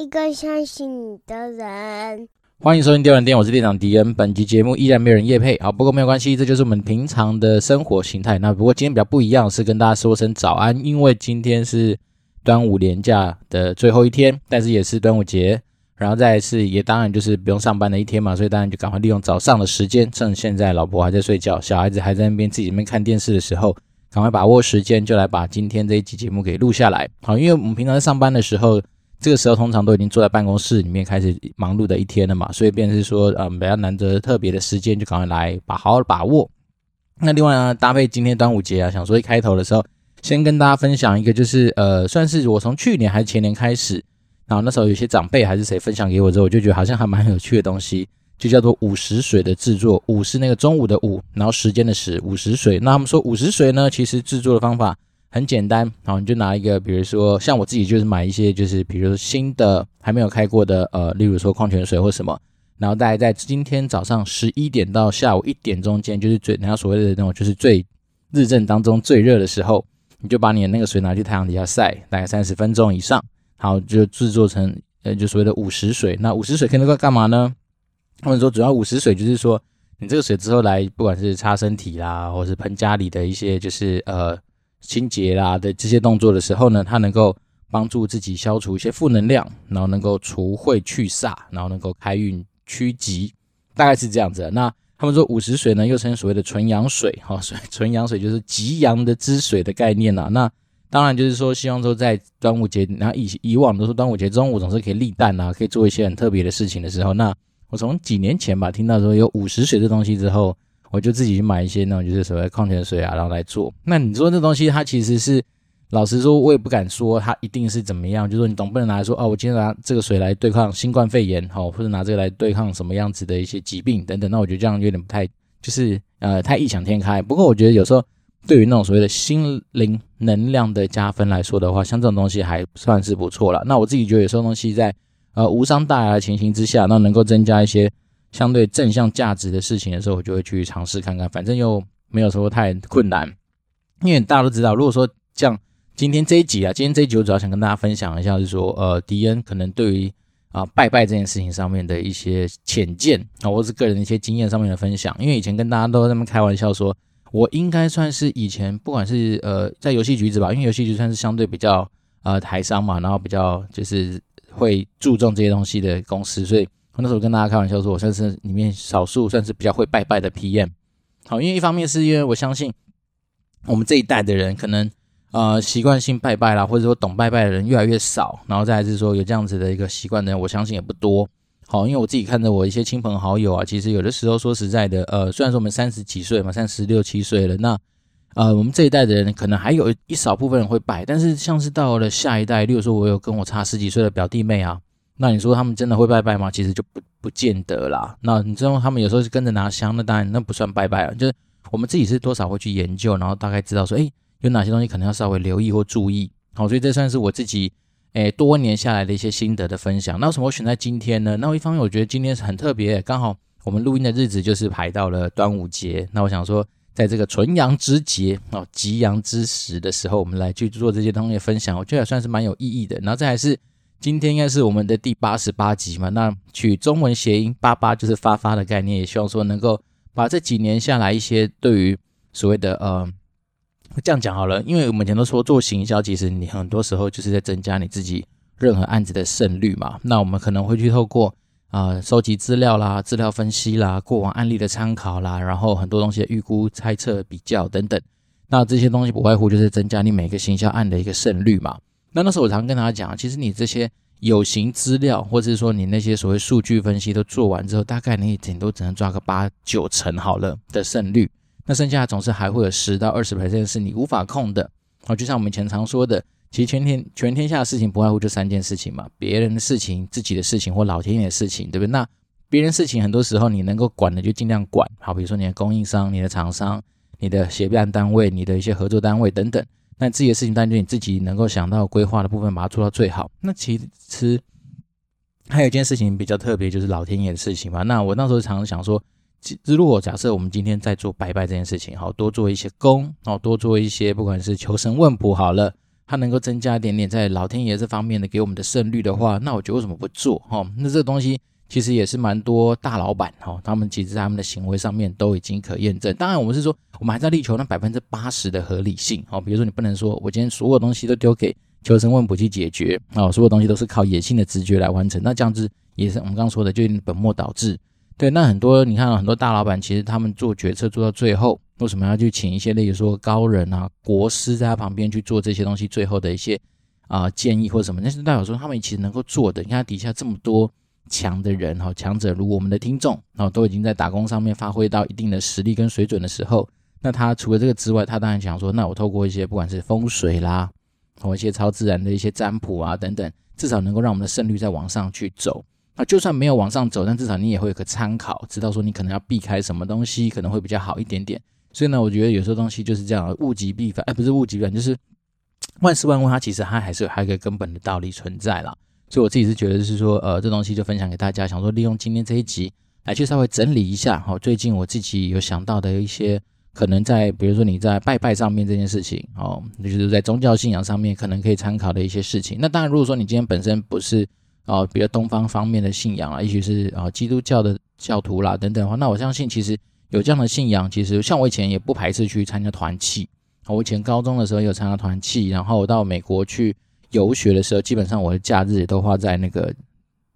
一个相信你的人。欢迎收听电玩店，我是店长迪恩。本集节目依然没有人夜配，好，不过没有关系，这就是我们平常的生活形态。那不过今天比较不一样，是跟大家说声早安，因为今天是端午连假的最后一天，但是也是端午节，然后再来是也当然就是不用上班的一天嘛，所以当然就赶快利用早上的时间，趁现在老婆还在睡觉，小孩子还在那边自己那边看电视的时候，赶快把握时间，就来把今天这一集节目给录下来。好，因为我们平常在上班的时候。这个时候通常都已经坐在办公室里面开始忙碌的一天了嘛，所以便是说，嗯，比较难得特别的时间，就赶快来把好好把握。那另外呢，搭配今天端午节啊，想说一开头的时候，先跟大家分享一个，就是呃，算是我从去年还是前年开始，然后那时候有些长辈还是谁分享给我之后，我就觉得好像还蛮有趣的东西，就叫做午时水的制作。午是那个中午的午，然后时间的时，午时水。那他们说午时水呢，其实制作的方法。很简单，好，你就拿一个，比如说像我自己就是买一些，就是比如说新的还没有开过的，呃，例如说矿泉水或什么，然后大概在今天早上十一点到下午一点中间，就是最人家所谓的那种就是最日正当中最热的时候，你就把你的那个水拿去太阳底下晒，大概三十分钟以上，好，就制作成呃就所谓的午时水。那午时水可以能够干嘛呢？他们说主要午时水就是说你这个水之后来，不管是擦身体啦，或是喷家里的一些就是呃。清洁啦的这些动作的时候呢，它能够帮助自己消除一些负能量，然后能够除秽去煞，然后能够开运趋吉，大概是这样子。那他们说午时水呢，又称所谓的纯阳水，哈，水纯阳水就是极阳的之水的概念呐。那当然就是说，希望说在端午节，然后以以往都是端午节中午总是可以立蛋啊，可以做一些很特别的事情的时候，那我从几年前吧听到说有午时水这东西之后。我就自己去买一些那种就是所谓矿泉水啊，然后来做。那你说这东西它其实是，老实说，我也不敢说它一定是怎么样。就是说你总不能拿来说哦，我今天拿这个水来对抗新冠肺炎，好，或者拿这个来对抗什么样子的一些疾病等等。那我觉得这样有点不太，就是呃太异想天开。不过我觉得有时候对于那种所谓的心灵能量的加分来说的话，像这种东西还算是不错了。那我自己觉得有时候东西在呃无伤大雅的情形之下，那能够增加一些。相对正向价值的事情的时候，我就会去尝试看看，反正又没有说太困难。因为大家都知道，如果说像今天这一集啊，今天这一集我主要想跟大家分享一下，就是说，呃，迪恩可能对于啊拜拜这件事情上面的一些浅见啊，或是个人的一些经验上面的分享。因为以前跟大家都在那么开玩笑说，我应该算是以前不管是呃在游戏局子吧，因为游戏局算是相对比较呃台商嘛，然后比较就是会注重这些东西的公司，所以。我那时候跟大家开玩笑说，我算是里面少数算是比较会拜拜的 PM。好，因为一方面是因为我相信我们这一代的人可能呃习惯性拜拜啦，或者说懂拜拜的人越来越少，然后再来是说有这样子的一个习惯的人，我相信也不多。好，因为我自己看着我一些亲朋好友啊，其实有的时候说实在的，呃，虽然说我们三十几岁嘛，三十六七岁了，那呃我们这一代的人可能还有一少部分人会拜，但是像是到了下一代，例如说我有跟我差十几岁的表弟妹啊。那你说他们真的会拜拜吗？其实就不不见得啦。那你知道他们有时候是跟着拿香，那当然那不算拜拜啊。就是我们自己是多少会去研究，然后大概知道说，诶，有哪些东西可能要稍微留意或注意。好，所以这算是我自己诶多年下来的一些心得的分享。那为什么我选在今天呢？那一方面我觉得今天是很特别，刚好我们录音的日子就是排到了端午节。那我想说，在这个纯阳之节哦，极阳之时的时候，我们来去做这些东西的分享，我觉得也算是蛮有意义的。然后再来是。今天应该是我们的第八十八集嘛？那取中文谐音“八八”就是发发的概念，也希望说能够把这几年下来一些对于所谓的呃，这样讲好了，因为我们以前都说做行销，其实你很多时候就是在增加你自己任何案子的胜率嘛。那我们可能会去透过啊、收集资料啦、资料分析啦、过往案例的参考啦，然后很多东西的预估、猜测、比较等等。那这些东西不外乎就是增加你每个行销案的一个胜率嘛。那那时候我常跟大家讲，其实你这些有形资料，或者是说你那些所谓数据分析都做完之后，大概你顶多只能抓个八九成好了的胜率。那剩下总是还会有十到二十 percent 是你无法控的。好，就像我们以前常说的，其实全天全天下的事情不外乎就三件事情嘛：别人的事情、自己的事情或老天爷的事情，对不对？那别人事情很多时候你能够管的就尽量管。好，比如说你的供应商、你的厂商、你的协办单位、你的一些合作单位等等。那自己的事情，当然就你自己能够想到规划的部分，把它做到最好。那其实还有一件事情比较特别，就是老天爷的事情嘛。那我那时候常常想说，其如果假设我们今天在做拜拜这件事情，好，多做一些功，哦，多做一些不管是求神问卜好了，它能够增加一点点在老天爷这方面的给我们的胜率的话，那我觉得为什么不做？哈，那这个东西其实也是蛮多大老板哈，他们其实在他们的行为上面都已经可验证。当然，我们是说我们还在力求那百分之八十的合理性。哦，比如说你不能说我今天所有东西都丢给求神问卜去解决啊，所有东西都是靠野性的直觉来完成，那这样子也是我们刚刚说的，就有点本末倒置。对，那很多你看很多大老板，其实他们做决策做到最后。为什么要去请一些，例如说高人啊、国师在他旁边去做这些东西？最后的一些啊、建议或者什么？但是代表说他们其实能够做的。你看底下这么多强的人哈，强者如我们的听众啊，都已经在打工上面发挥到一定的实力跟水准的时候，那他除了这个之外，他当然想说，那我透过一些不管是风水啦，或一些超自然的一些占卜啊等等，至少能够让我们的胜率再往上去走。那就算没有往上走，但至少你也会有个参考，知道说你可能要避开什么东西，可能会比较好一点点。所以呢，我觉得有时候东西就是这样，物极必反，哎，不是物极必反，就是万事万物，它其实它还是有它一个根本的道理存在啦。所以我自己是觉得是说，呃，这东西就分享给大家，想说利用今天这一集来去稍微整理一下哈，最近我自己有想到的一些可能在，比如说你在拜拜上面这件事情哦，就是在宗教信仰上面可能可以参考的一些事情。那当然，如果说你今天本身不是哦，比如东方方面的信仰啊，也许是啊基督教的教徒啦等等的话，那我相信其实。有这样的信仰，其实像我以前也不排斥去参加团契。我以前高中的时候有参加团契，然后我到美国去游学的时候，基本上我的假日也都花在那个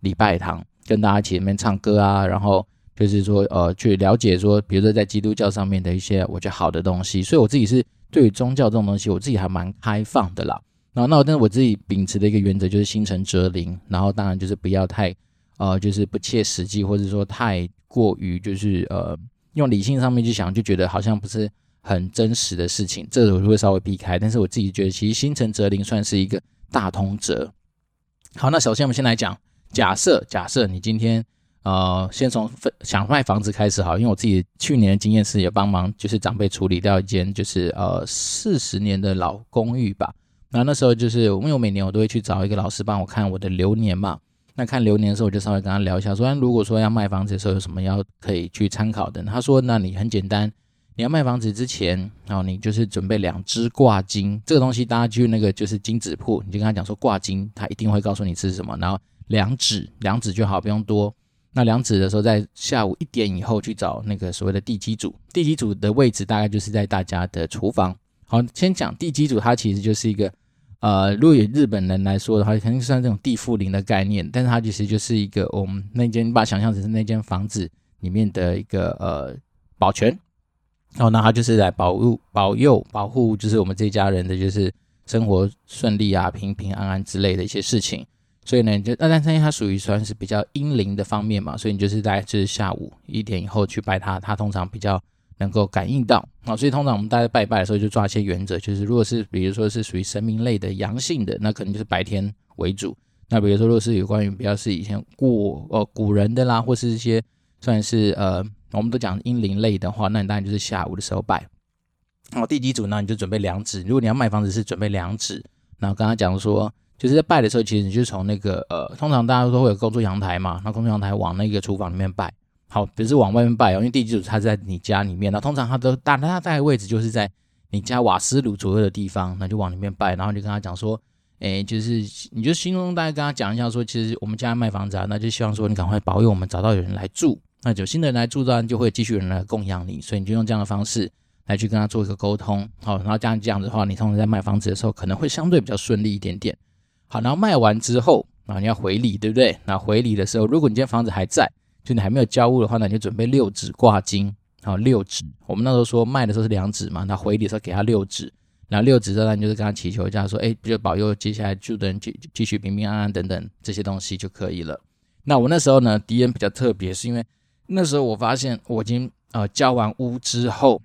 礼拜堂，跟大家一起里面唱歌啊，然后就是说呃去了解说，比如说在基督教上面的一些我觉得好的东西。所以我自己是对于宗教这种东西，我自己还蛮开放的啦。然后那但是我自己秉持的一个原则就是心诚则灵，然后当然就是不要太呃就是不切实际，或者说太过于就是呃。用理性上面去想，就觉得好像不是很真实的事情，这个我就会稍微避开。但是我自己觉得，其实心诚则灵算是一个大通则。好，那首先我们先来讲，假设假设你今天呃，先从想卖房子开始好，因为我自己去年的经验是也帮忙，就是长辈处理掉一间就是呃四十年的老公寓吧。那那时候就是因为我每年我都会去找一个老师帮我看我的流年嘛。那看流年的时候，我就稍微跟他聊一下，说，如果说要卖房子的时候，有什么要可以去参考的？他说，那你很简单，你要卖房子之前，然后你就是准备两支挂金，这个东西大家去那个就是金子铺，你就跟他讲说挂金，他一定会告诉你是什么。然后两指，两指就好，不用多。那两指的时候，在下午一点以后去找那个所谓的地基组，地基组的位置大概就是在大家的厨房。好，先讲地基组，它其实就是一个。呃，如果以日本人来说的话，肯定算这种地缚灵的概念，但是它其实就是一个我们那间，你把它想象成是那间房子里面的一个呃保全，然后那他就是来保护、保佑、保护，就是我们这一家人的就是生活顺利啊、平平安安之类的一些事情。所以呢，就那但是因为它属于算是比较阴灵的方面嘛，所以你就是在就是下午一点以后去拜他，他通常比较。能够感应到啊，所以通常我们大家拜拜的时候就抓一些原则，就是如果是比如说是属于神明类的阳性的，那可能就是白天为主。那比如说如果是有关于比较是以前古呃古人的啦，或是一些算是呃我们都讲阴灵类的话，那你当然就是下午的时候拜。然后地基主呢，你就准备两指。如果你要卖房子是准备两指。然后刚刚讲说，就是在拜的时候，其实你就从那个呃，通常大家都会有工作阳台嘛，那工作阳台往那个厨房里面拜。好，不是往外面拜哦，因为地基主他在你家里面，那通常他都大，他大概位置就是在你家瓦斯炉左右的地方，那就往里面拜，然后就跟他讲说，哎，就是你就心中大概跟他讲一下说，其实我们家卖房子啊，那就希望说你赶快保佑我们找到有人来住，那有新的人来住，当然就会继续人来供养你，所以你就用这样的方式来去跟他做一个沟通，好，然后这样这样子的话，你通常在卖房子的时候可能会相对比较顺利一点点。好，然后卖完之后啊，你要回礼，对不对？那回礼的时候，如果你今天房子还在。就你还没有交屋的话，那你就准备六指挂金，好，六指。我们那时候说卖的时候是两指嘛，那回礼的时候给他六指，然后六纸的话，你就是跟他祈求一下，说，哎，就保佑接下来住的人继继续平平安安等等这些东西就可以了。那我那时候呢，敌人比较特别，是因为那时候我发现我已经呃交完屋之后，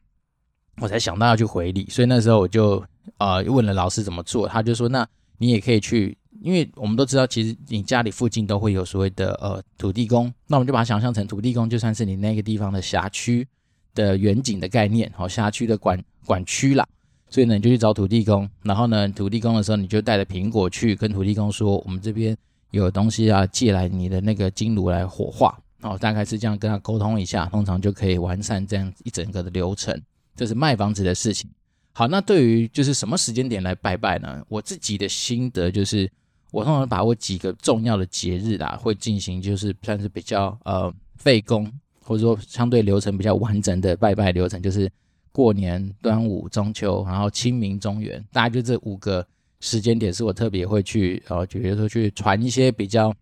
我才想到要去回礼，所以那时候我就呃问了老师怎么做，他就说，那你也可以去。因为我们都知道，其实你家里附近都会有所谓的呃土地公，那我们就把它想象成土地公，就算是你那个地方的辖区的远景的概念，好，辖区的管管区啦。所以呢，你就去找土地公，然后呢，土地公的时候，你就带着苹果去跟土地公说，我们这边有东西啊借来你的那个金炉来火化，哦，大概是这样跟他沟通一下，通常就可以完善这样一整个的流程。这是卖房子的事情。好，那对于就是什么时间点来拜拜呢？我自己的心得就是，我通常把握几个重要的节日啦，会进行就是算是比较呃费工，或者说相对流程比较完整的拜拜流程，就是过年、端午、中秋，然后清明、中元，大概就这五个时间点是我特别会去呃，比如说去传一些比较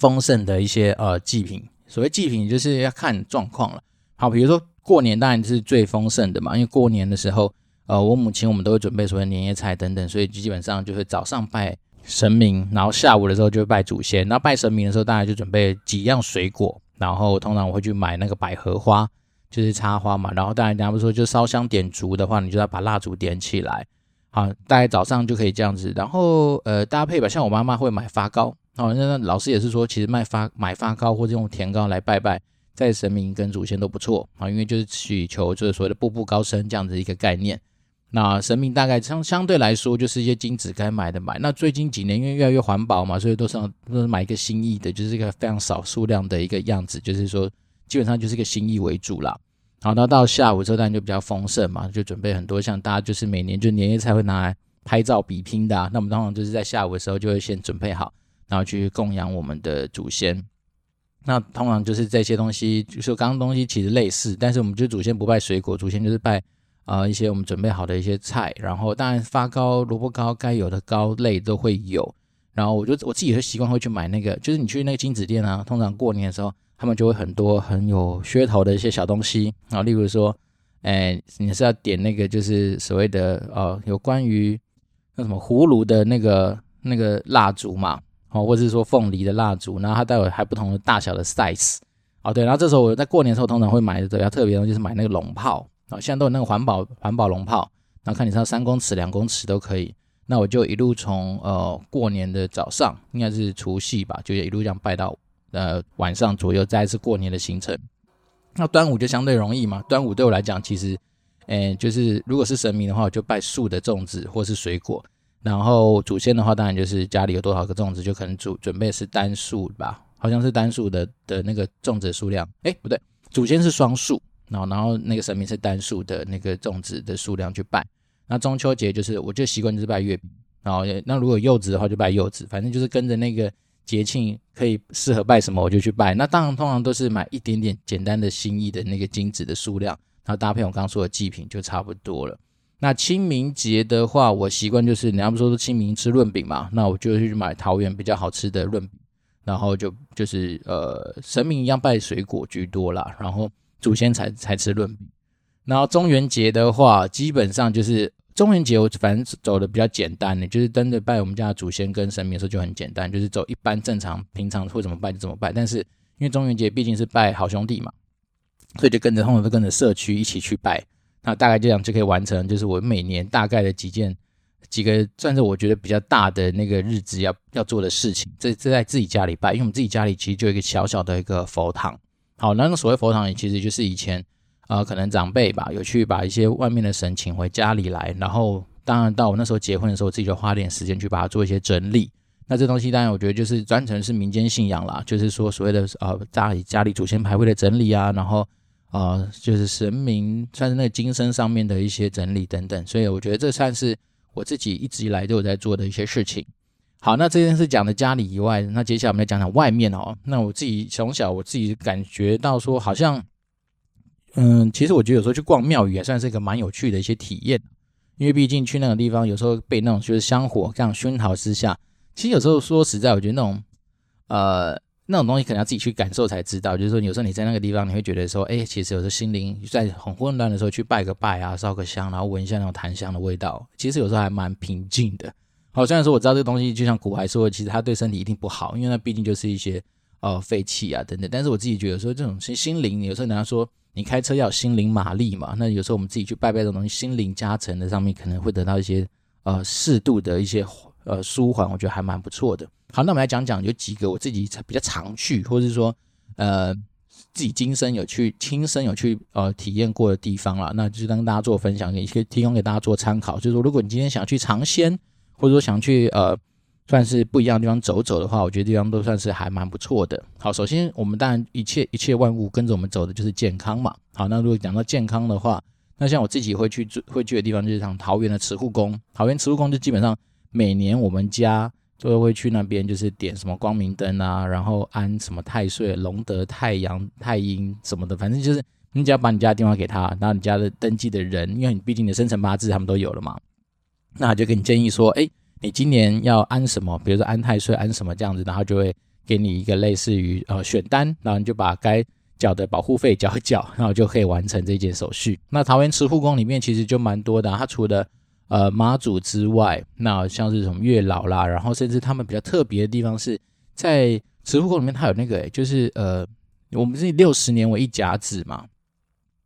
丰盛的一些呃祭品。所谓祭品就是要看状况了。好，比如说过年当然是最丰盛的嘛，因为过年的时候。呃，我母亲我们都会准备所谓年夜菜等等，所以基本上就是早上拜神明，然后下午的时候就会拜祖先。那拜神明的时候，大家就准备几样水果，然后通常我会去买那个百合花，就是插花嘛。然后当然人家不说就烧香点烛的话，你就要把蜡烛点起来。好，大概早上就可以这样子。然后呃搭配吧，像我妈妈会买发糕，哦，那老师也是说，其实卖发买发糕或者用甜糕来拜拜，在神明跟祖先都不错啊，因为就是祈求就是所谓的步步高升这样子一个概念。那神明大概相相对来说就是一些金子该买的买。那最近几年因为越来越环保嘛，所以都是都是买一个心意的，就是一个非常少数量的一个样子，就是说基本上就是一个心意为主啦。好，那到下午之后当然就比较丰盛嘛，就准备很多像大家就是每年就年夜菜会拿来拍照比拼的啊。那我们通常就是在下午的时候就会先准备好，然后去供养我们的祖先。那通常就是这些东西，就是刚刚东西其实类似，但是我们就祖先不拜水果，祖先就是拜。啊、呃，一些我们准备好的一些菜，然后当然发糕、萝卜糕该有的糕类都会有。然后我就我自己会习惯会去买那个，就是你去那个金子店啊，通常过年的时候，他们就会很多很有噱头的一些小东西啊，例如说，哎，你是要点那个就是所谓的呃，有关于那什么葫芦的那个那个蜡烛嘛，哦，或者是说凤梨的蜡烛，然后它带有还不同的大小的 size。哦，对，然后这时候我在过年的时候通常会买的比较特别的，就是买那个龙炮。啊，现在都有那个环保环保龙炮，然后看你是要三公尺、两公尺都可以。那我就一路从呃过年的早上，应该是除夕吧，就一路这样拜到呃晚上左右，再一次过年的行程。那端午就相对容易嘛，端午对我来讲，其实，诶，就是如果是神明的话，我就拜树的粽子或是水果。然后祖先的话，当然就是家里有多少个粽子，就可能准准备是单数吧，好像是单数的的那个粽子数量。哎，不对，祖先是双数。然后，然后那个神明是单数的那个粽子的数量去拜。那中秋节就是，我就习惯就是拜月饼。然后，那如果柚子的话就拜柚子，反正就是跟着那个节庆可以适合拜什么我就去拜。那当然，通常都是买一点点简单的心意的那个金纸的数量，然后搭配我刚刚说的祭品就差不多了。那清明节的话，我习惯就是，你要不说是清明吃润饼嘛，那我就去买桃园比较好吃的润饼，然后就就是呃神明一样拜水果居多啦，然后。祖先才才吃润饼，然后中元节的话，基本上就是中元节我反正走的比较简单的，就是真的拜我们家的祖先跟神明的时候就很简单，就是走一般正常平常会怎么拜就怎么拜。但是因为中元节毕竟是拜好兄弟嘛，所以就跟着他们都跟着社区一起去拜，那大概这样就可以完成，就是我每年大概的几件几个算是我觉得比较大的那个日子要要做的事情。这这在自己家里拜，因为我们自己家里其实就有一个小小的一个佛堂。好，那个所谓佛堂，也其实就是以前，呃，可能长辈吧，有去把一些外面的神请回家里来，然后当然到我那时候结婚的时候，自己就花点时间去把它做一些整理。那这东西当然我觉得就是专程是民间信仰啦，就是说所谓的呃家里家里祖先牌位的整理啊，然后呃就是神明算是那个金身上面的一些整理等等，所以我觉得这算是我自己一直以来都有在做的一些事情。好，那这件事讲的家里以外，那接下来我们来讲讲外面哦。那我自己从小我自己感觉到说，好像，嗯，其实我觉得有时候去逛庙宇也算是一个蛮有趣的一些体验，因为毕竟去那种地方，有时候被那种就是香火这样熏陶之下，其实有时候说实在，我觉得那种，呃，那种东西可能要自己去感受才知道。就是说，有时候你在那个地方，你会觉得说，哎，其实有时候心灵在很混乱的时候去拜个拜啊，烧个香，然后闻一下那种檀香的味道，其实有时候还蛮平静的。好，虽然说我知道这个东西，就像古还说，其实它对身体一定不好，因为那毕竟就是一些呃废气啊等等。但是我自己觉得说，这种心心灵，有时候人家说你开车要有心灵马力嘛，那有时候我们自己去拜拜这种东西，心灵加成的上面可能会得到一些呃适度的一些呃舒缓，我觉得还蛮不错的。好，那我们来讲讲有几个我自己比较常去，或者是说呃自己今生有去亲身有去呃体验过的地方啦，那就跟大家做分享，也可以提供给大家做参考。就是说，如果你今天想去尝鲜。或者说想去呃，算是不一样的地方走走的话，我觉得地方都算是还蛮不错的。好，首先我们当然一切一切万物跟着我们走的就是健康嘛。好，那如果讲到健康的话，那像我自己会去住会去的地方，就是像桃园的慈护宫。桃园慈护宫就基本上每年我们家都会去那边，就是点什么光明灯啊，然后安什么太岁、龙德、太阳、太阴什么的，反正就是你只要把你家的电话给他，然后你家的登记的人，因为你毕竟你的生辰八字他们都有了嘛，那就给你建议说，哎，你今年要安什么？比如说安太岁、安什么这样子，然后就会给你一个类似于呃选单，然后你就把该。缴的保护费缴一缴，然后就可以完成这件手续。那桃园慈护宫里面其实就蛮多的，它除了呃妈祖之外，那像是什么月老啦，然后甚至他们比较特别的地方是在慈护宫里面，它有那个、欸、就是呃我们是六十年为一甲子嘛，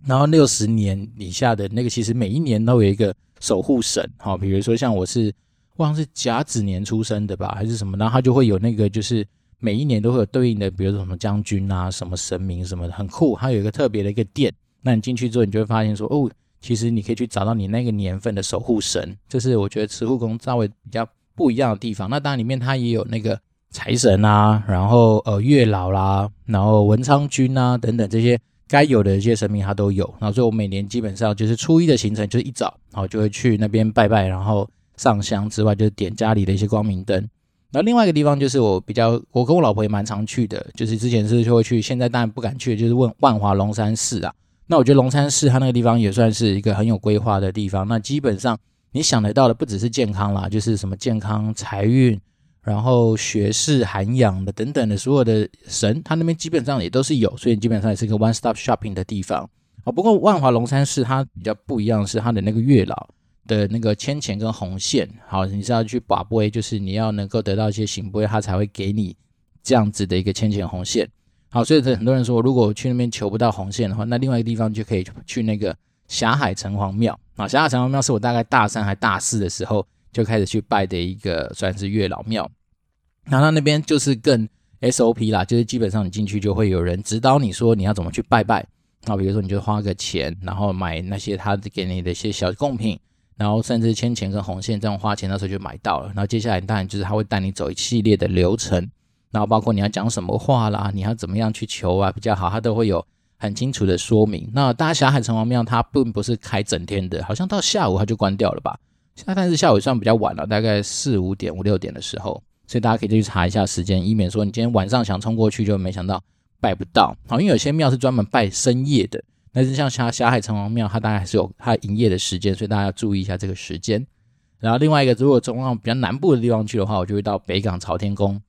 然后六十年以下的那个其实每一年都有一个守护神，好，比如说像我是忘是甲子年出生的吧，还是什么，然后它就会有那个就是。每一年都会有对应的，比如说什么将军啊、什么神明什么的，很酷。它有一个特别的一个殿，那你进去之后，你就会发现说，哦，其实你可以去找到你那个年份的守护神，这是我觉得慈护宫稍微比较不一样的地方。那当然里面它也有那个财神啊，然后呃月老啦，然后文昌君啊等等这些该有的一些神明它都有。然后所以我每年基本上就是初一的行程就是一早，然后就会去那边拜拜，然后上香之外，就是点家里的一些光明灯。那另外一个地方就是我比较，我跟我老婆也蛮常去的，就是之前是就会去，现在当然不敢去，就是问万华龙山寺啊。那我觉得龙山寺它那个地方也算是一个很有规划的地方。那基本上你想得到的不只是健康啦，就是什么健康、财运，然后学识、涵养的等等的所有的神，它那边基本上也都是有，所以基本上也是一个 one stop shopping 的地方。哦，不过万华龙山寺它比较不一样是它的那个月老。的那个签钱跟红线，好，你是要去把杯，就是你要能够得到一些圣杯，他才会给你这样子的一个签钱红线。好，所以很多人说，如果去那边求不到红线的话，那另外一个地方就可以去那个霞海城隍庙。啊，霞海城隍庙是我大概大三还大四的时候就开始去拜的一个算是月老庙。然后那边就是更 SOP 啦，就是基本上你进去就会有人指导你说你要怎么去拜拜。那比如说你就花个钱，然后买那些他给你的一些小贡品。然后甚至签钱跟红线这样花钱，那时候就买到了。然后接下来当然就是他会带你走一系列的流程，然后包括你要讲什么话啦，你要怎么样去求啊比较好，他都会有很清楚的说明。那大家霞海城隍庙它并不是开整天的，好像到下午它就关掉了吧？现在但是下午也算比较晚了，大概四五点五六点的时候，所以大家可以去查一下时间，以免说你今天晚上想冲过去就没想到拜不到。好，因为有些庙是专门拜深夜的。但是像霞霞海城隍庙，它大概还是有它营业的时间，所以大家要注意一下这个时间。然后另外一个，如果中央比较南部的地方去的话，我就会到北港朝天宫。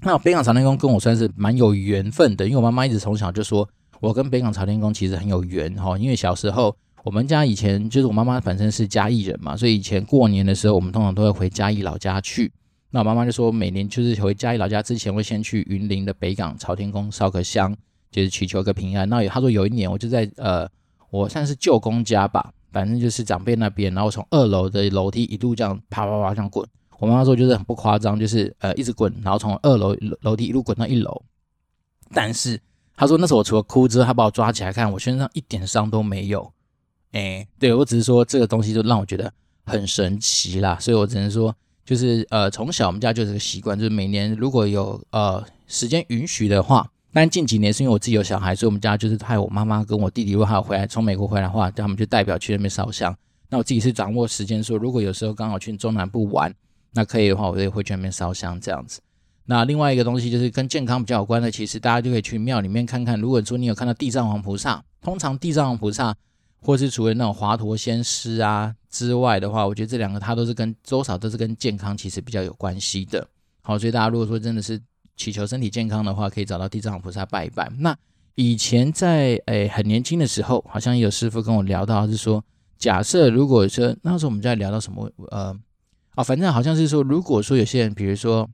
那北港朝天宫跟我算是蛮有缘分的，因为我妈妈一直从小就说我跟北港朝天宫其实很有缘哈。因为小时候我们家以前就是我妈妈本身是嘉义人嘛，所以以前过年的时候我们通常都会回嘉义老家去。那我妈妈就说每年就是回嘉义老家之前会先去云林的北港朝天宫烧个香。就是祈求一个平安。那他说有一年，我就在呃，我算是舅公家吧，反正就是长辈那边，然后从二楼的楼梯一路这样啪啪啪这样滚。我妈妈说就是很不夸张，就是呃一直滚，然后从二楼楼梯一路滚到一楼。但是他说那时候我除了哭之后，他把我抓起来看，我身上一点伤都没有。哎，对，我只是说这个东西就让我觉得很神奇啦，所以我只能说就是呃从小我们家就是个习惯，就是每年如果有呃时间允许的话。但近几年是因为我自己有小孩，所以我们家就是派我妈妈跟我弟弟，如果还有回来从美国回来的话，他们就代表去那边烧香。那我自己是掌握时间，说如果有时候刚好去中南部玩，那可以的话，我也会去那边烧香这样子。那另外一个东西就是跟健康比较有关的，其实大家就可以去庙里面看看。如果说你有看到地藏王菩萨，通常地藏王菩萨或是除了那种华佗仙师啊之外的话，我觉得这两个它都是跟多少都是跟健康其实比较有关系的。好，所以大家如果说真的是。祈求身体健康的话，可以找到地藏王菩萨拜一拜。那以前在诶、很年轻的时候，好像有师傅跟我聊到，是说假设如果说那时候我们在聊到什么呃啊，反正好像是说，如果说有些人，比如说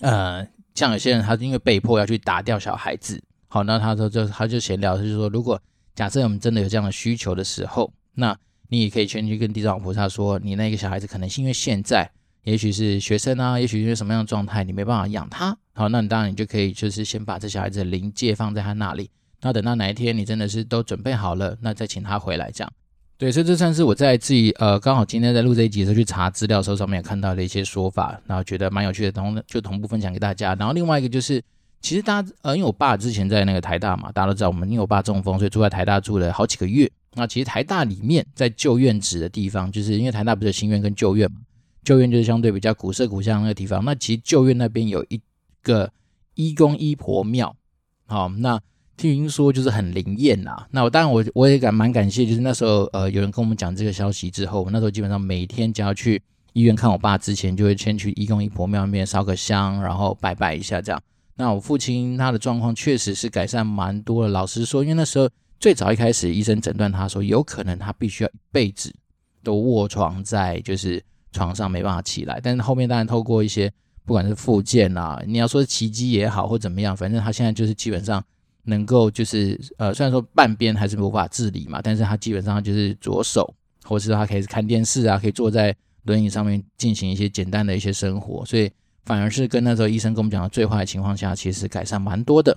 呃，像有些人他因为被迫要去打掉小孩子，好，那他说就他就闲聊，就是说，如果假设我们真的有这样的需求的时候，那你也可以先去跟地藏王菩萨说，你那个小孩子可能是因为现在。也许是学生啊，也许是什么样的状态，你没办法养他，好，那你当然你就可以就是先把这小孩子的灵界放在他那里，那等到哪一天你真的是都准备好了，那再请他回来这样。对，所以这算是我在自己呃刚好今天在录这一集的时候去查资料的时候上面也看到的一些说法，然后觉得蛮有趣的，同就同步分享给大家。然后另外一个就是，其实大家呃因为我爸之前在那个台大嘛，大家都知道我们因为我爸中风，所以住在台大住了好几个月。那其实台大里面在旧院址的地方，就是因为台大不是有新院跟旧院嘛，旧院就是相对比较古色古香那个地方。那其实旧院那边有一个依公依婆庙，好，那听说就是很灵验呐。那我当然我我也感蛮感谢，就是那时候呃有人跟我们讲这个消息之后，那时候基本上每天只要去医院看我爸之前，就会先去依公依婆庙那边烧个香，然后拜拜一下这样。那我父亲他的状况确实是改善蛮多了。老实说，因为那时候最早一开始医生诊断他说，有可能他必须要一辈子都卧床在就是床上没办法起来。但是后面当然透过一些不管是复健啊，你要说奇迹也好或怎么样，反正他现在就是基本上能够就是呃，虽然说半边还是无法自理嘛，但是他基本上就是左手，或是他可以看电视啊，可以坐在轮椅上面进行一些简单的一些生活，所以。反而是跟那时候医生跟我们讲的最坏的情况下，其实改善蛮多的。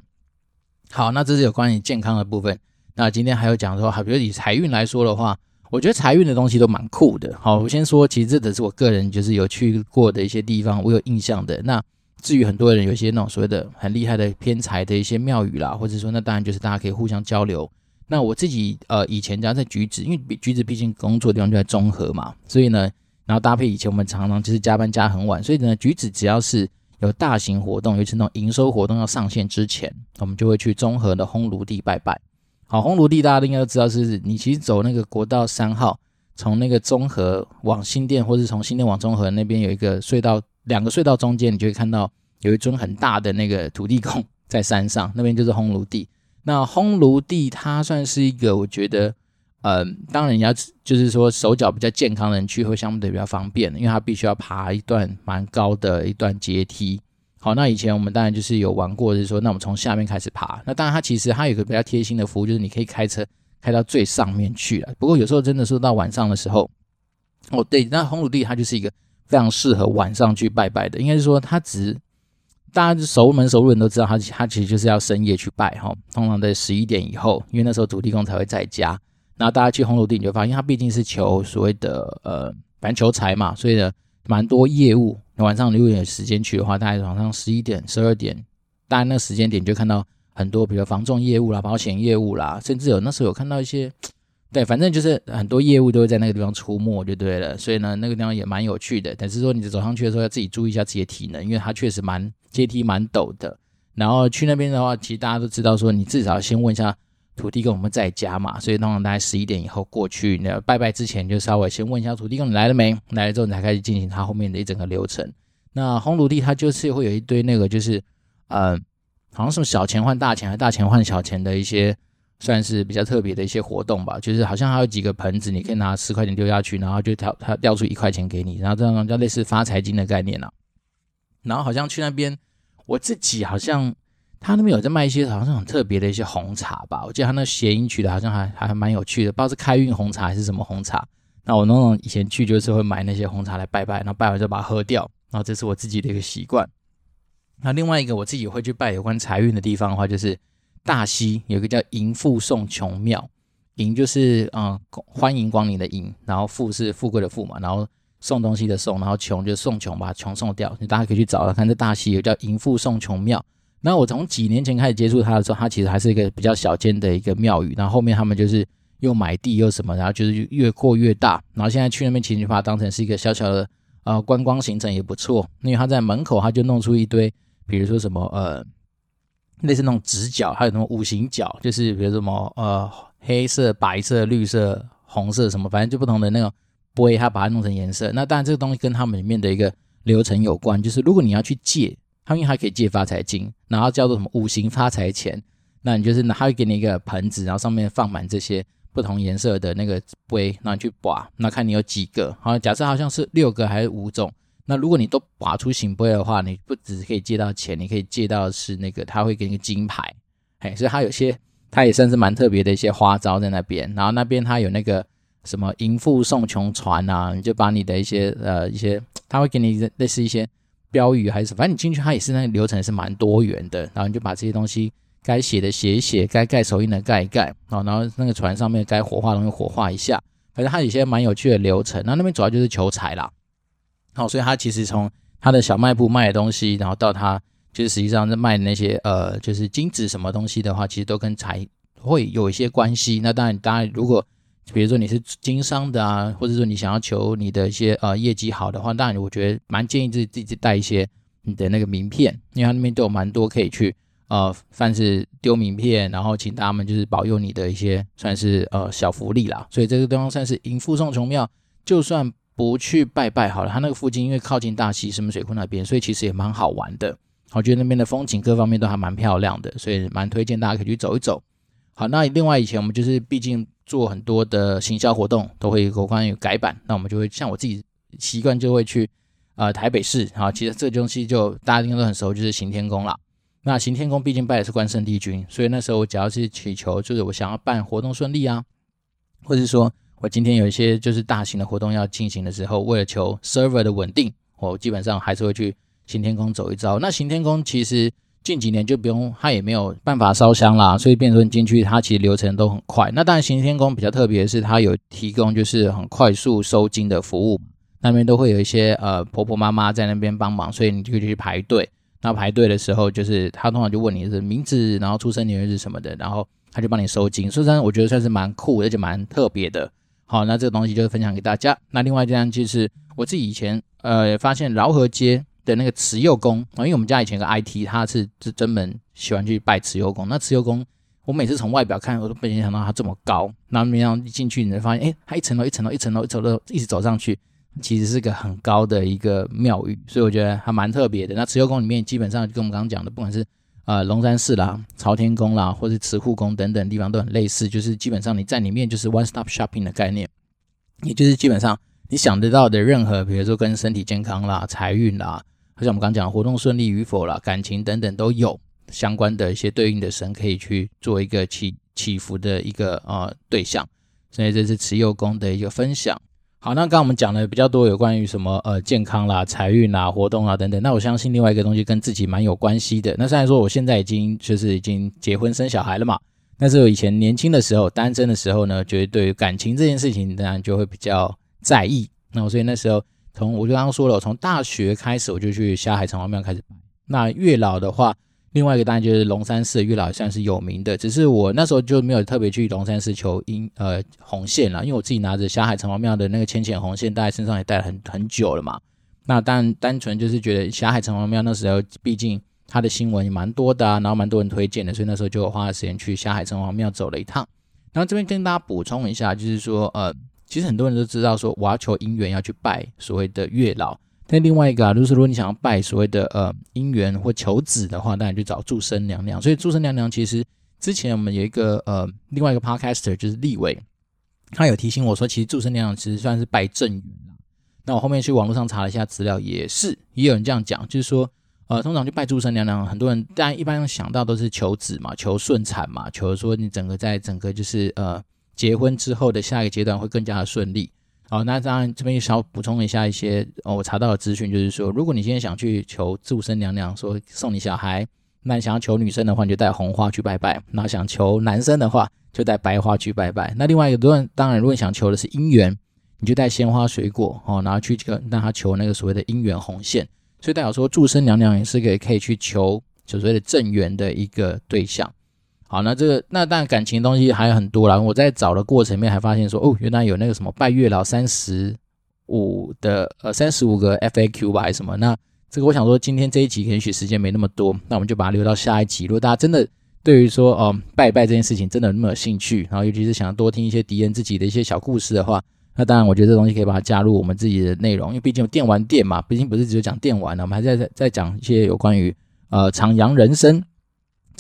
好，那这是有关于健康的部分。那今天还有讲说，好，比如以财运来说的话，我觉得财运的东西都蛮酷的。好，我先说，其实这只是我个人就是有去过的一些地方，我有印象的。那至于很多人有一些那种所谓的很厉害的偏财的一些庙宇啦，或者说那当然就是大家可以互相交流。那我自己呃以前家在橘子，因为橘子毕竟工作的地方就在中和嘛，所以呢。然后搭配以前我们常常就是加班加很晚，所以呢，橘子只要是有大型活动，尤其是那种营收活动要上线之前，我们就会去中和的烘炉地拜拜。好，烘炉地大家应该都知道，是你其实走那个国道三号，从那个中和往新店，或是从新店往中和那边有一个隧道，两个隧道中间，你就会看到有一尊很大的那个土地公在山上，那边就是烘炉地。那烘炉地它算是一个，我觉得。呃，当然，你要就是说手脚比较健康的人去会相对比较方便，因为它必须要爬一段蛮高的一段阶梯。好，那以前我们当然就是有玩过，就是说，那我们从下面开始爬。那当然，它其实它有个比较贴心的服务，就是你可以开车开到最上面去了。不过有时候真的是到晚上的时候，哦，对，那红土地它就是一个非常适合晚上去拜拜的。应该是说，它只大家熟门熟路人都知道它，它其实就是要深夜去拜哈，通常在十一点以后，因为那时候土地公才会在家。然后大家去红土地，你就发现，它毕竟是求所谓的呃，反正求财嘛，所以呢，蛮多业务。晚上如果有时间去的话，大概晚上十一点、十二点，大概那个时间点就看到很多，比如房仲业务啦、保险业务啦，甚至有那时候有看到一些，对，反正就是很多业务都会在那个地方出没，就对了。所以呢，那个地方也蛮有趣的。但是说你走上去的时候，要自己注意一下自己的体能，因为它确实蛮阶梯蛮陡的。然后去那边的话，其实大家都知道，说你至少先问一下。土地公我们在家嘛，所以通常大概十一点以后过去，那拜拜之前就稍微先问一下土地公你来了没？来了之后你才开始进行他后面的一整个流程。那红炉地它就是会有一堆那个就是，呃，好像是小钱换大钱，还是大钱换小钱的一些，算是比较特别的一些活动吧。就是好像还有几个盆子，你可以拿十块钱丢下去，然后就掉它掉出一块钱给你，然后这样叫类似发财金的概念啊。然后好像去那边，我自己好像。他那边有在卖一些好像很特别的一些红茶吧，我记得他那谐音取的好像还还蛮有趣的，不知道是开运红茶还是什么红茶。那我那种以前去就是会买那些红茶来拜拜，然后拜完就把它喝掉，然后这是我自己的一个习惯。那另外一个我自己会去拜有关财运的地方的话，就是大溪有一个叫迎富送穷庙，迎就是嗯欢迎光临的迎，然后富是富贵的富嘛，然后送东西的送，然后穷就送穷，把穷送掉。你大家可以去找了，看这大溪有叫迎富送穷庙。那我从几年前开始接触它的时候，它其实还是一个比较小间的一个庙宇。然后后面他们就是又买地又什么，然后就是越扩越大。然后现在去那边其实把它当成是一个小小的呃观光行程也不错。因为他在门口他就弄出一堆，比如说什么呃类似那种直角，还有什么五行角，就是比如什么呃黑色、白色、绿色、红色什么，反正就不同的那种杯，他把它弄成颜色。那当然这个东西跟他们里面的一个流程有关，就是如果你要去借。他们还可以借发财金，然后叫做什么五行发财钱，那你就是他会给你一个盆子，然后上面放满这些不同颜色的那个杯，然后你去拔，那看你有几个。好，假设好像是六个还是五种，那如果你都拔出圣杯的话，你不只可以借到钱，你可以借到是那个他会给你个金牌，嘿，所以他有些他也算是蛮特别的一些花招在那边。然后那边他有那个什么迎富送穷船啊，你就把你的一些呃一些，他会给你类似一些。标语还是什么，反正你进去，它也是那个流程是蛮多元的。然后你就把这些东西该写的写一写，该盖手印的盖一盖，然后那个船上面该火化的东西火化一下。反正它有些蛮有趣的流程。那那边主要就是求财啦。好，所以它其实从它的小卖部卖的东西，然后到它就是实际上在卖那些呃，就是金子什么东西的话，其实都跟财会有一些关系。那当然，当然如果比如说你是经商的啊，或者说你想要求你的一些呃业绩好的话，当然我觉得蛮建议自己自己带一些你的那个名片，因为他那边都有蛮多可以去呃，算是丢名片，然后请他们就是保佑你的一些算是呃小福利啦。所以这个地方算是迎富送穷庙，就算不去拜拜好了，它那个附近因为靠近大溪石门水库那边，所以其实也蛮好玩的。我觉得那边的风景各方面都还蛮漂亮的，所以蛮推荐大家可以去走一走。好，那另外以前我们就是毕竟做很多的行销活动，都会有关于改版，那我们就会像我自己习惯就会去呃台北市，好，其实这东西就大家应该都很熟，就是行天宫啦。那行天宫毕竟拜的是关圣帝君，所以那时候我只要是祈求，就是我想要办活动顺利啊，或者说我今天有一些就是大型的活动要进行的时候，为了求 server 的稳定，我基本上还是会去。行天宫走一遭，那行天宫其实近几年就不用，它也没有办法烧香啦，所以变成进去，它其实流程都很快。那当然，行天宫比较特别的是，它有提供就是很快速收金的服务，那边都会有一些呃婆婆妈妈在那边帮忙，所以你就去排队。那排队的时候，就是他通常就问你的名字，然后出生年月日什么的，然后他就帮你收金。所以说，我觉得算是蛮酷，而且蛮特别的。好，那这个东西就分享给大家。那另外这样就是我自己以前呃发现饶河街。那个慈幼宫啊，因为我们家以前有个 IT，他是是专门喜欢去拜慈幼宫。那慈幼宫，我每次从外表看，我都没想到它这么高。那没想到一进去，你会发现，哎，它一层楼一层楼一层楼一层楼一直走上去，其实是个很高的一个庙宇，所以我觉得还蛮特别的。那慈幼宫里面基本上跟我们刚刚讲的，不管是呃龙山寺啦、朝天宫啦，或是慈护宫等等地方都很类似，就是基本上你在里面就是 one stop shopping 的概念，也就是基本上你想得到的任何，比如说跟身体健康啦、财运啦。就像我们刚讲的，活动顺利与否啦，感情等等都有相关的一些对应的神，可以去做一个祈祈福的一个呃对象。所以这是慈祐宫的一个分享。好，那刚刚我们讲的比较多有关于什么呃健康啦、财运啦、活动啊等等。那我相信另外一个东西跟自己蛮有关系的。那虽然说我现在已经就是已经结婚生小孩了嘛，但是我以前年轻的时候单身的时候呢，觉得对于感情这件事情当然就会比较在意。那我所以那时候。从我就刚刚说了，从大学开始我就去霞海城隍庙开始拜。那月老的话，另外一个当然就是龙山寺月老也算是有名的，只是我那时候就没有特别去龙山寺求姻呃红线了，因为我自己拿着霞海城隍庙的那个浅浅红线带在身上也带了很很久了嘛。那单单纯就是觉得霞海城隍庙那时候毕竟它的新闻也蛮多的啊，然后蛮多人推荐的，所以那时候就花了时间去霞海城隍庙走了一趟。然后这边跟大家补充一下，就是说呃。其实很多人都知道说，我要求姻缘要去拜所谓的月老。但另外一个啊，就是如果你想要拜所谓的呃姻缘或求子的话，当然就找注生娘娘。所以注生娘娘其实之前我们有一个呃另外一个 podcaster 就是立伟，他有提醒我说，其实注生娘娘其实算是拜正缘。那我后面去网络上查了一下资料，也是也有人这样讲，就是说呃通常去拜注生娘娘，很多人当然一般想到都是求子嘛，求顺产嘛，求说你整个在整个就是呃。结婚之后的下一个阶段会更加的顺利。好，那当然这边也想要补充一下一些哦，我查到的资讯就是说，如果你今天想去求祝生娘娘说送你小孩，那你想要求女生的话，你就带红花去拜拜；那想求男生的话，就带白花去拜拜。那另外一个，如果当然如果你想求的是姻缘，你就带鲜花水果哦，然后去这个让他求那个所谓的姻缘红线。所以代表说，祝生娘娘也是个可以去求所谓的正缘的一个对象。好，那这个那当然感情东西还有很多啦。我在找的过程里面还发现说，哦，原来有那个什么拜月老三十五的呃三十五个 FAQ 吧，还是什么？那这个我想说，今天这一集也许时间没那么多，那我们就把它留到下一集。如果大家真的对于说哦拜拜这件事情真的那么有兴趣，然后尤其是想要多听一些敌人自己的一些小故事的话，那当然我觉得这东西可以把它加入我们自己的内容，因为毕竟有电玩店嘛，毕竟不是只有讲电玩的，我们还在在在讲一些有关于呃徜徉人生。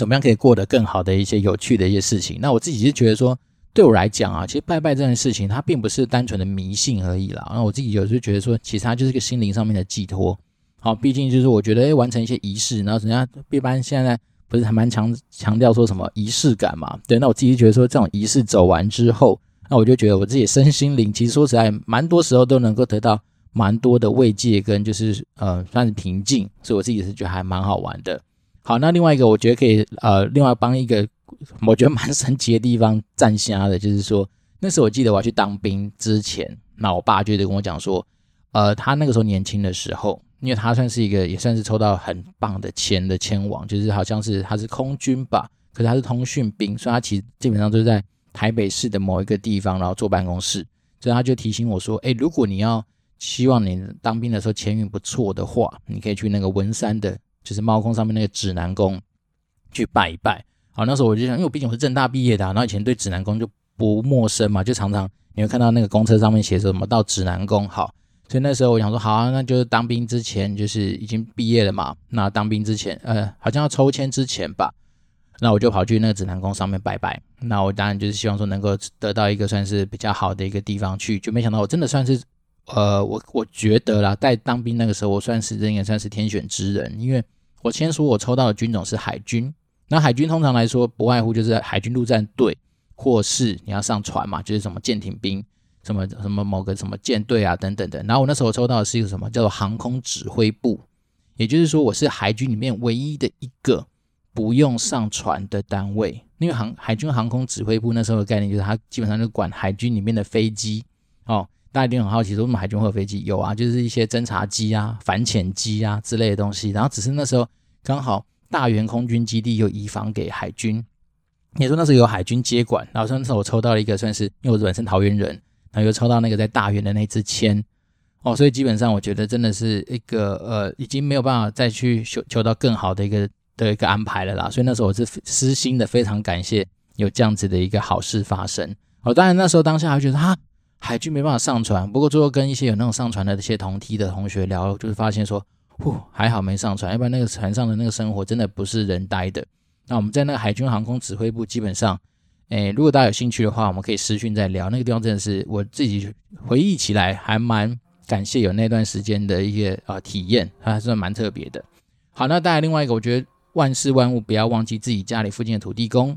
怎么样可以过得更好的一些有趣的一些事情？那我自己是觉得说，对我来讲啊，其实拜拜这件事情，它并不是单纯的迷信而已啦。那我自己有时候觉得说，其实它就是个心灵上面的寄托。好，毕竟就是我觉得，诶，完成一些仪式，然后人家一般现在不是还蛮强强调说什么仪式感嘛？对，那我自己觉得说，这种仪式走完之后，那我就觉得我自己身心灵，其实说实在，蛮多时候都能够得到蛮多的慰藉跟就是呃算是平静，所以我自己是觉得还蛮好玩的。好，那另外一个我觉得可以，呃，另外帮一个 我觉得蛮神奇的地方站下的，就是说，那时候我记得我要去当兵之前，那我爸就得跟我讲说，呃，他那个时候年轻的时候，因为他算是一个也算是抽到很棒的签的签王，就是好像是他是空军吧，可是他是通讯兵，所以他其实基本上就是在台北市的某一个地方，然后坐办公室。所以他就提醒我说：“哎，如果你要希望你当兵的时候前运不错的话，你可以去那个文山的，就是猫空上面那个指南宫去拜一拜。”好，那时候我就想，因为我毕竟我是政大毕业的，然后以前对指南宫就不陌生嘛，就常常你会看到那个公车上面写着什么到指南宫。好，所以那时候我想说，好啊，那就是当兵之前，就是已经毕业了嘛。那当兵之前，呃，好像要抽签之前吧，那我就跑去那个指南宫上面拜拜。那我当然就是希望说能够得到一个算是比较好的一个地方去，就没想到我真的算是，呃，我我觉得啦，在当兵那个时候，我算是应该算是天选之人，因为我先说我抽到的军种是海军。那海军通常来说，不外乎就是海军陆战队，或是你要上船嘛，就是什么舰艇兵，什么什么某个什么舰队啊等等的。然后我那时候抽到的是一个什么叫做航空指挥部，也就是说我是海军里面唯一的一个不用上船的单位。因为航海军航空指挥部那时候的概念就是它基本上就管海军里面的飞机哦。大家一定很好奇说，为什么海军会有飞机？有啊，就是一些侦察机啊、反潜机啊之类的东西。然后只是那时候刚好。大园空军基地又移防给海军，你说那时候有海军接管，然后那时候我抽到了一个算是，因为我本身桃园人，然后又抽到那个在大园的那支签，哦，所以基本上我觉得真的是一个呃，已经没有办法再去求求到更好的一个的一个安排了啦。所以那时候我是私心的非常感谢有这样子的一个好事发生。哦，当然那时候当下还觉得哈，海军没办法上船，不过最后跟一些有那种上船的这些同梯的同学聊，就是发现说。呼，还好没上船，要不然那个船上的那个生活真的不是人待的。那我们在那个海军航空指挥部，基本上，诶，如果大家有兴趣的话，我们可以私讯再聊。那个地方真的是我自己回忆起来还蛮感谢有那段时间的一些啊、体验，还算蛮特别的。好，那带来另外一个，我觉得万事万物不要忘记自己家里附近的土地公。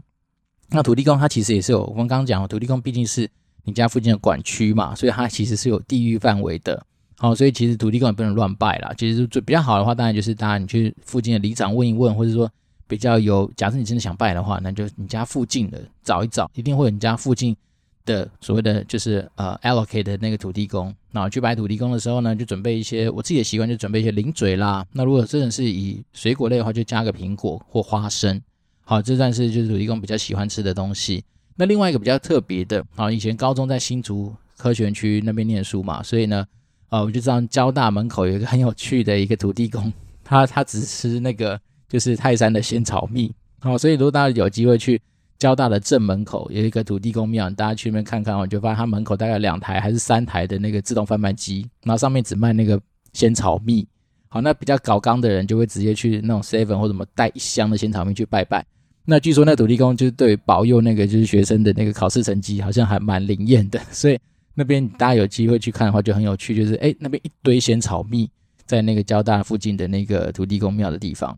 那土地公它其实也是有，我们刚刚讲，土地公毕竟是你家附近的管区嘛，所以它其实是有地域范围的。好、哦，所以其实土地公也不能乱拜啦。其实最比较好的话，当然就是大家你去附近的里长问一问，或者说比较有，假设你真的想拜的话，那就你家附近的找一找，一定会有你家附近的所谓的就是呃 allocate 的那个土地公。那去拜土地公的时候呢，就准备一些我自己的习惯，就准备一些零嘴啦。那如果真的是以水果类的话，就加个苹果或花生。好，这算是就是土地公比较喜欢吃的东西。那另外一个比较特别的，啊，以前高中在新竹科学园区那边念书嘛，所以呢。啊，我就知道交大门口有一个很有趣的一个土地公，他他只吃那个就是泰山的仙草蜜。好，所以如果大家有机会去交大的正门口有一个土地公庙，大家去那边看看，我就发现他门口大概两台还是三台的那个自动贩卖机，然后上面只卖那个仙草蜜。好，那比较搞刚的人就会直接去那种 seven 或者什么带一箱的仙草蜜去拜拜。那据说那土地公就是对保佑那个就是学生的那个考试成绩好像还蛮灵验的，所以。那边大家有机会去看的话，就很有趣。就是哎，那边一堆仙草蜜，在那个交大附近的那个土地公庙的地方。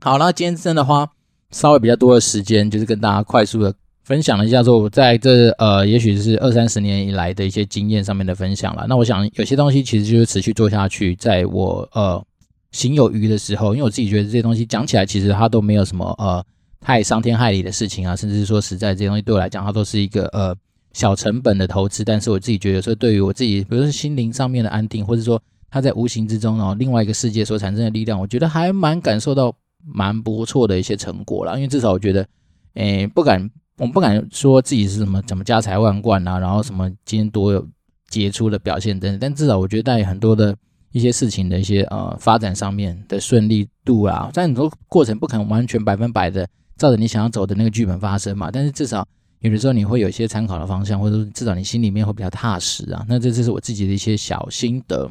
好，那今天真的花稍微比较多的时间，就是跟大家快速的分享了一下，说我在这呃，也许是二三十年以来的一些经验上面的分享了。那我想有些东西其实就是持续做下去，在我呃行有余的时候，因为我自己觉得这些东西讲起来，其实它都没有什么呃太伤天害理的事情啊，甚至是说实在这些东西对我来讲，它都是一个呃。小成本的投资，但是我自己觉得说，对于我自己，比如说心灵上面的安定，或者说它在无形之中哦，另外一个世界所产生的力量，我觉得还蛮感受到蛮不错的一些成果啦。因为至少我觉得，诶，不敢，我们不敢说自己是什么怎么家财万贯啊，然后什么今天多有杰出的表现等等，但至少我觉得在很多的一些事情的一些呃发展上面的顺利度啊，在很多过程不可能完全百分百的照着你想要走的那个剧本发生嘛，但是至少。有的时候你会有一些参考的方向，或者说至少你心里面会比较踏实啊。那这这是我自己的一些小心得。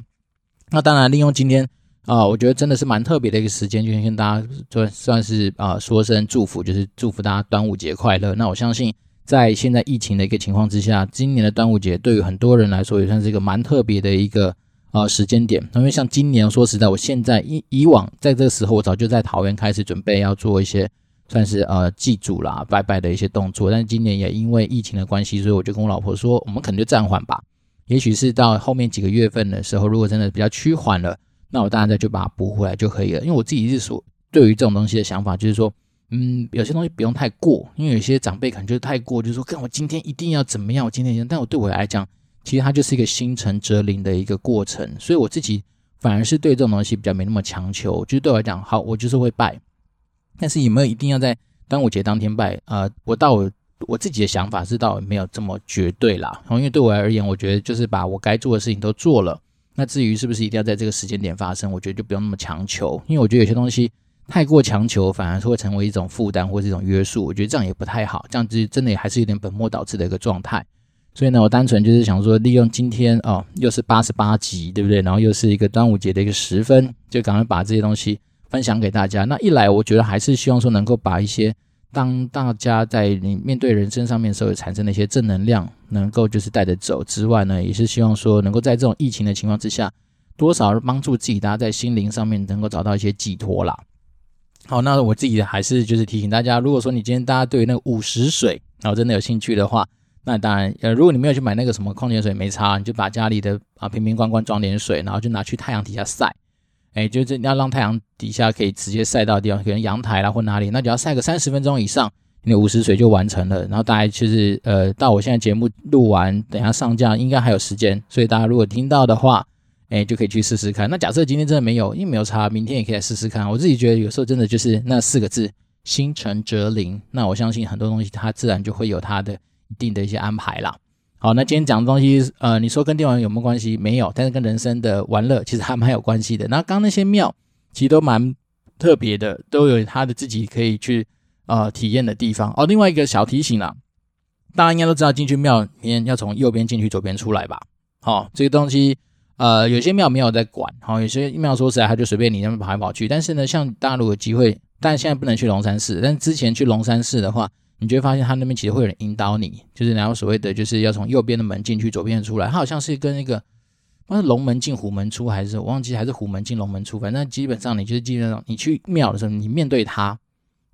那当然，利用今天啊、我觉得真的是蛮特别的一个时间，就跟大家算算是啊、说声祝福，就是祝福大家端午节快乐。那我相信，在现在疫情的一个情况之下，今年的端午节对于很多人来说也算是一个蛮特别的一个啊、时间点。因为像今年说实在，我现在以以往在这个时候，我早就在桃园开始准备要做一些。算是呃祭祖啦、拜拜的一些动作，但是今年也因为疫情的关系，所以我就跟我老婆说，我们可能就暂缓吧。也许是到后面几个月份的时候，如果真的比较趋缓了，那我当然再就把它补回来就可以了。因为我自己是说，对于这种东西的想法，就是说，嗯，有些东西不用太过，因为有些长辈可能就是太过，就是说，看我今天一定要怎么样，我今天，但我对我来讲，其实它就是一个心诚则灵的一个过程，所以我自己反而是对这种东西比较没那么强求，就是对我来讲，好，我就是会拜。但是有没有一定要在端午节当天拜？呃，我倒我自己的想法是倒没有这么绝对啦。因为对我而言，我觉得就是把我该做的事情都做了。那至于是不是一定要在这个时间点发生，我觉得就不用那么强求。因为我觉得有些东西太过强求，反而是会成为一种负担或是一种约束。我觉得这样也不太好，这样子真的也还是有点本末倒置的一个状态。所以呢，我单纯就是想说，利用今天哦，又是八十八集，对不对？然后又是一个端午节的一个时分，就赶快把这些东西分享给大家。那一来，我觉得还是希望说能够把一些。当大家在你面对人生上面的时候，产生的一些正能量，能够就是带着走之外呢，也是希望说能够在这种疫情的情况之下，多少帮助自己，大家在心灵上面能够找到一些寄托啦。好，那我自己还是就是提醒大家，如果说你今天大家对那个五十水，然后真的有兴趣的话，那当然呃，如果你没有去买那个什么矿泉水，没差，你就把家里的啊瓶瓶罐罐装点水，然后就拿去太阳底下晒。哎，就是你要让太阳底下可以直接晒到的地方，可能阳台啦或哪里，那只要晒个三十分钟以上，你的五十水就完成了。然后大概就是呃，到我现在节目录完，等下上架应该还有时间，所以大家如果听到的话，哎，就可以去试试看。那假设今天真的没有，因为没有差，明天也可以来试试看。我自己觉得有时候真的就是那四个字“心诚则灵”，那我相信很多东西它自然就会有它的一定的一些安排啦。好，那今天讲的东西，呃，你说跟电玩有没有关系？没有，但是跟人生的玩乐其实还蛮有关系的。那刚那些庙其实都蛮特别的，都有它的自己可以去呃体验的地方。哦，另外一个小提醒啦，大家应该都知道进去庙里面要从右边进去，左边出来吧？好、哦，这个东西呃有些庙没有在管，好、哦，有些庙说实在他就随便你那边跑来跑去。但是呢，像大家如果有机会，但现在不能去龙山寺，但之前去龙山寺的话。你就会发现，他那边其实会有人引导你，就是然后所谓的，就是要从右边的门进去，左边出来。他好像是跟那个，不是龙门进虎门出，还是我忘记，还是虎门进龙门出。反正基本上，你就是基本上你去庙的时候，你面对他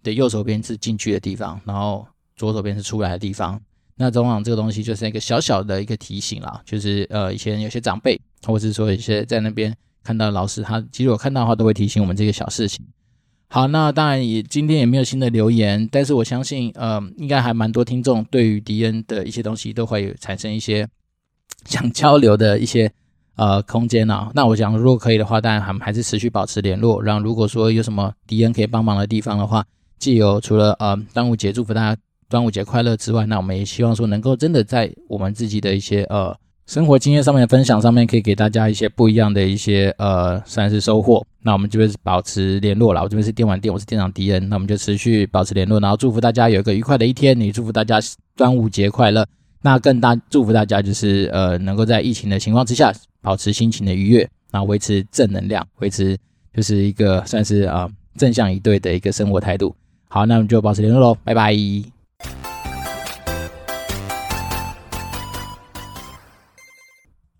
的右手边是进去的地方，然后左手边是出来的地方。那往往这个东西就是一个小小的一个提醒啦，就是呃，以前有些长辈，或者是说一些在那边看到老师，他其实我看到的话，都会提醒我们这个小事情。好，那当然也今天也没有新的留言，但是我相信，呃，应该还蛮多听众对于迪恩的一些东西都会有产生一些想交流的一些呃空间啊。那我想，如果可以的话，当然还还是持续保持联络。然后如果说有什么迪恩可以帮忙的地方的话，既有除了呃端午节祝福大家端午节快乐之外，那我们也希望说能够真的在我们自己的一些呃。生活经验上面的分享上面，可以给大家一些不一样的一些呃，算是收获。那我们这边是保持联络了，我这边是电玩店，我是店长迪恩，那我们就持续保持联络，然后祝福大家有一个愉快的一天，也祝福大家端午节快乐。那更大祝福大家就是呃，能够在疫情的情况之下，保持心情的愉悦，然后维持正能量，维持就是一个算是啊、正向一对的一个生活态度。好，那我们就保持联络喽，拜拜。